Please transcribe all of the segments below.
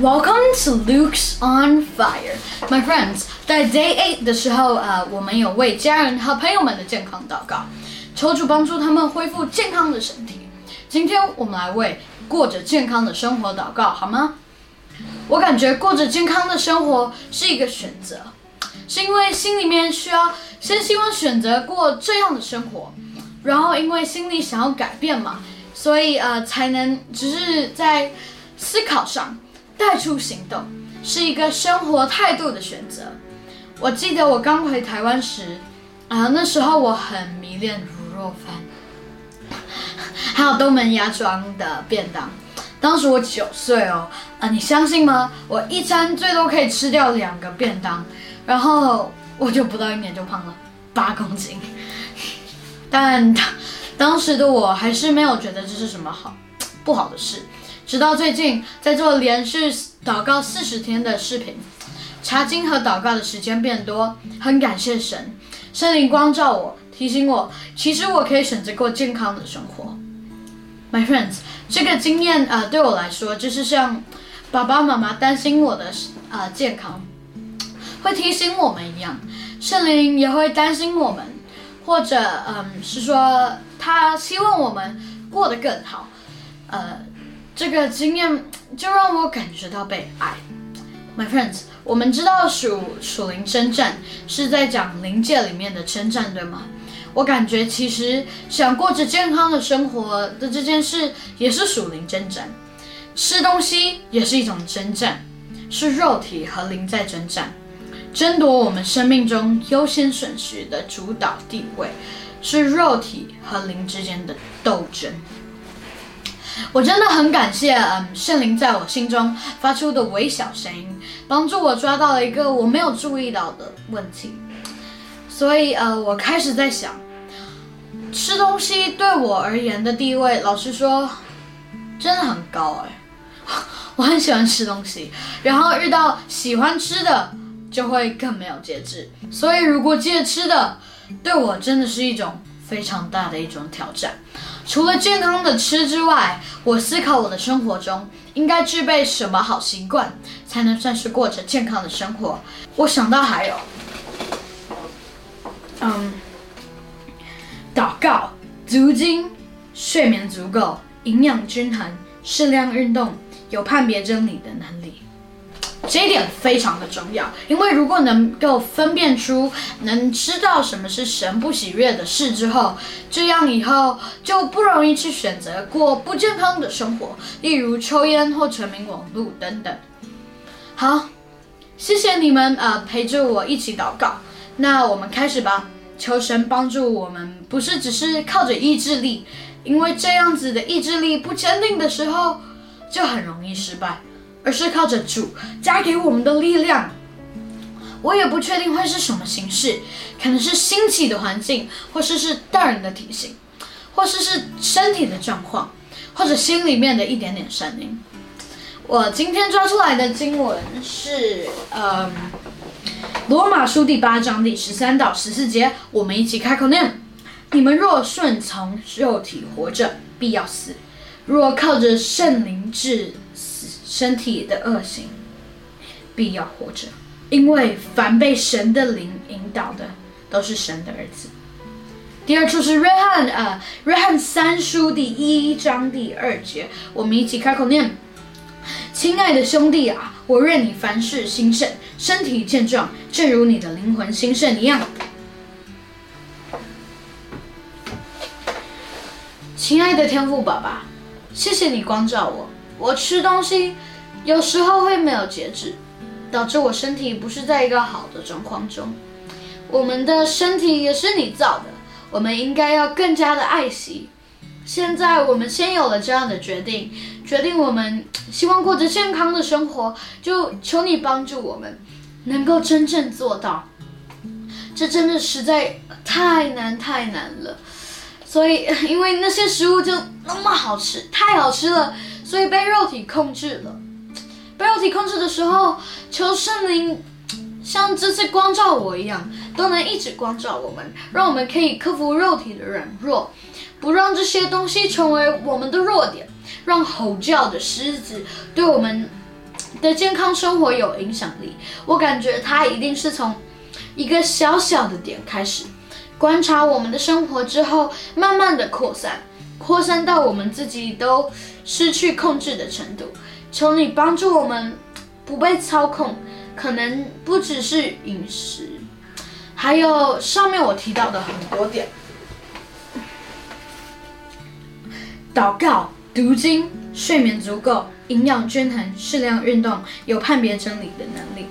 Welcome to Luke's on Fire, my friends. 在 Day Eight 的时候，呃，我们有为家人和朋友们的健康祷告，求主帮助他们恢复健康的身体。今天我们来为过着健康的生活祷告，好吗？我感觉过着健康的生活是一个选择，是因为心里面需要先希望选择过这样的生活，然后因为心里想要改变嘛，所以呃才能只是在思考上。带出行动是一个生活态度的选择。我记得我刚回台湾时，啊，那时候我很迷恋卤肉饭，还有东门鸭庄的便当。当时我九岁哦，啊，你相信吗？我一餐最多可以吃掉两个便当，然后我就不到一年就胖了八公斤。但当当时的我还是没有觉得这是什么好不好的事。直到最近，在做连续祷告四十天的视频，查经和祷告的时间变多，很感谢神，圣灵光照我，提醒我，其实我可以选择过健康的生活。My friends，这个经验呃对我来说，就是像爸爸妈妈担心我的呃健康，会提醒我们一样，圣灵也会担心我们，或者嗯是说他希望我们过得更好，呃。这个经验就让我感觉到被爱，My friends，我们知道属属灵征战是在讲灵界里面的征战，对吗？我感觉其实想过着健康的生活的这件事也是属灵征战，吃东西也是一种征战，是肉体和灵在征战，争夺我们生命中优先顺序的主导地位，是肉体和灵之间的斗争。我真的很感谢，嗯，圣灵在我心中发出的微小声音，帮助我抓到了一个我没有注意到的问题。所以，呃，我开始在想，吃东西对我而言的地位，老实说，真的很高哎。我很喜欢吃东西，然后遇到喜欢吃的，就会更没有节制。所以，如果戒吃的，对我真的是一种非常大的一种挑战。除了健康的吃之外，我思考我的生活中应该具备什么好习惯，才能算是过着健康的生活。我想到还有，嗯，祷告、足经、睡眠足够、营养均衡、适量运动、有判别真理的能力。这一点非常的重要，因为如果能够分辨出、能知道什么是神不喜悦的事之后，这样以后就不容易去选择过不健康的生活，例如抽烟或沉迷网络等等。好，谢谢你们呃陪着我一起祷告，那我们开始吧。求神帮助我们，不是只是靠着意志力，因为这样子的意志力不坚定的时候，就很容易失败。而是靠着主加给我们的力量。我也不确定会是什么形式，可能是兴起的环境，或是是大人的体型，或是是身体的状况，或者心里面的一点点声音。我今天抓出来的经文是，嗯，罗马书第八章第十三到十四节，我们一起开口念：你们若顺从肉体活着，必要死；若靠着圣灵治。身体的恶行，必要活着，因为凡被神的灵引导的，都是神的儿子。第二处是约翰，呃，约翰三书第一章第二节，我们一起开口念：亲爱的兄弟啊，我愿你凡事兴盛，身体健壮，正如你的灵魂兴盛一样。亲爱的天父爸爸，谢谢你光照我，我吃东西。有时候会没有节制，导致我身体不是在一个好的状况中。我们的身体也是你造的，我们应该要更加的爱惜。现在我们先有了这样的决定，决定我们希望过着健康的生活，就求你帮助我们，能够真正做到。这真的实在太难太难了，所以 因为那些食物就那么好吃，太好吃了，所以被肉体控制了。被肉体控制的时候，求圣灵像这次光照我一样，都能一直光照我们，让我们可以克服肉体的软弱，不让这些东西成为我们的弱点，让吼叫的狮子对我们的健康生活有影响力，我感觉它一定是从一个小小的点开始，观察我们的生活之后，慢慢的扩散，扩散到我们自己都失去控制的程度。求你帮助我们不被操控，可能不只是饮食，还有上面我提到的很多点。祷告、读经、睡眠足够、营养均衡、适量运动、有判别真理的能力。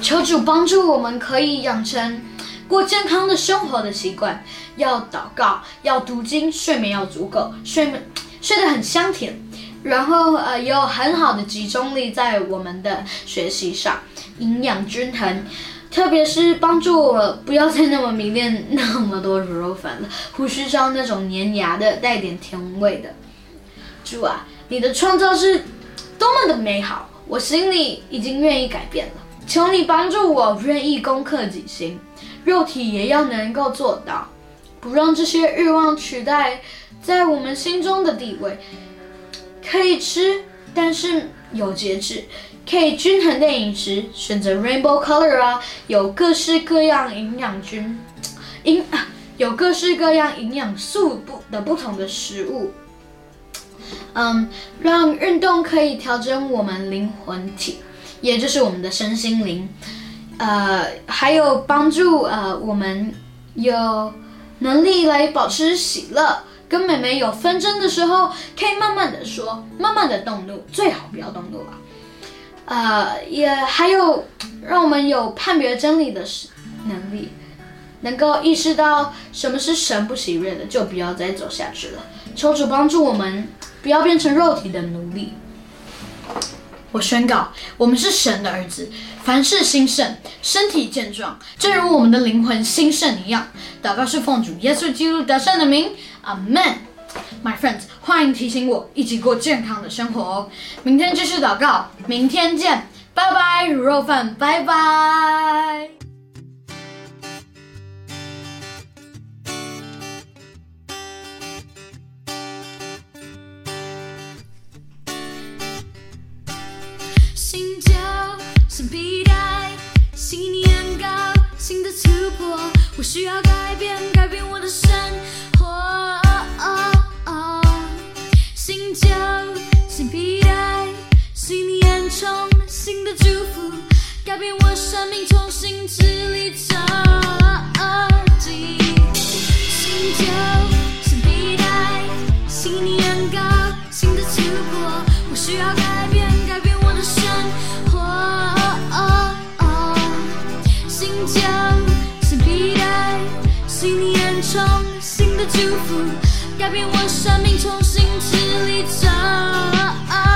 求主帮助我们，可以养成过健康的生活的习惯。要祷告，要读经，睡眠要足够，睡眠睡得很香甜，然后呃有很好的集中力在我们的学习上，营养均衡。特别是帮助我不要再那么迷恋那么多卤肉饭了，胡须上那种粘牙的、带点甜味的。主啊，你的创造是多么的美好，我心里已经愿意改变了。求你帮助我，愿意攻克己心，肉体也要能够做到，不让这些欲望取代在我们心中的地位。可以吃，但是有节制。可以均衡的饮食，选择 rainbow color 啊，有各式各样营养均营，有各式各样营养素不的不同的食物。嗯，让运动可以调整我们灵魂体，也就是我们的身心灵。呃，还有帮助呃我们有能力来保持喜乐。跟妹妹有纷争的时候，可以慢慢的说，慢慢的动怒，最好不要动怒啊。呃，也还有让我们有判别真理的能力，能够意识到什么是神不喜悦的，就不要再走下去了。求主帮助我们，不要变成肉体的奴隶。我宣告，我们是神的儿子，凡事兴盛，身体健壮，正如我们的灵魂兴盛一样。祷告是奉主耶稣基督得胜的名，阿门。My friends，欢迎提醒我一起过健康的生活哦。明天继续祷告，明天见，拜拜，卤肉饭，拜拜。新旧新皮带，新年糕，新的突破，我需要改变，改变我的生活。新旧新皮带，新年充新的祝福，改变我生命，重新支离破祝福，改变我生命，重新。看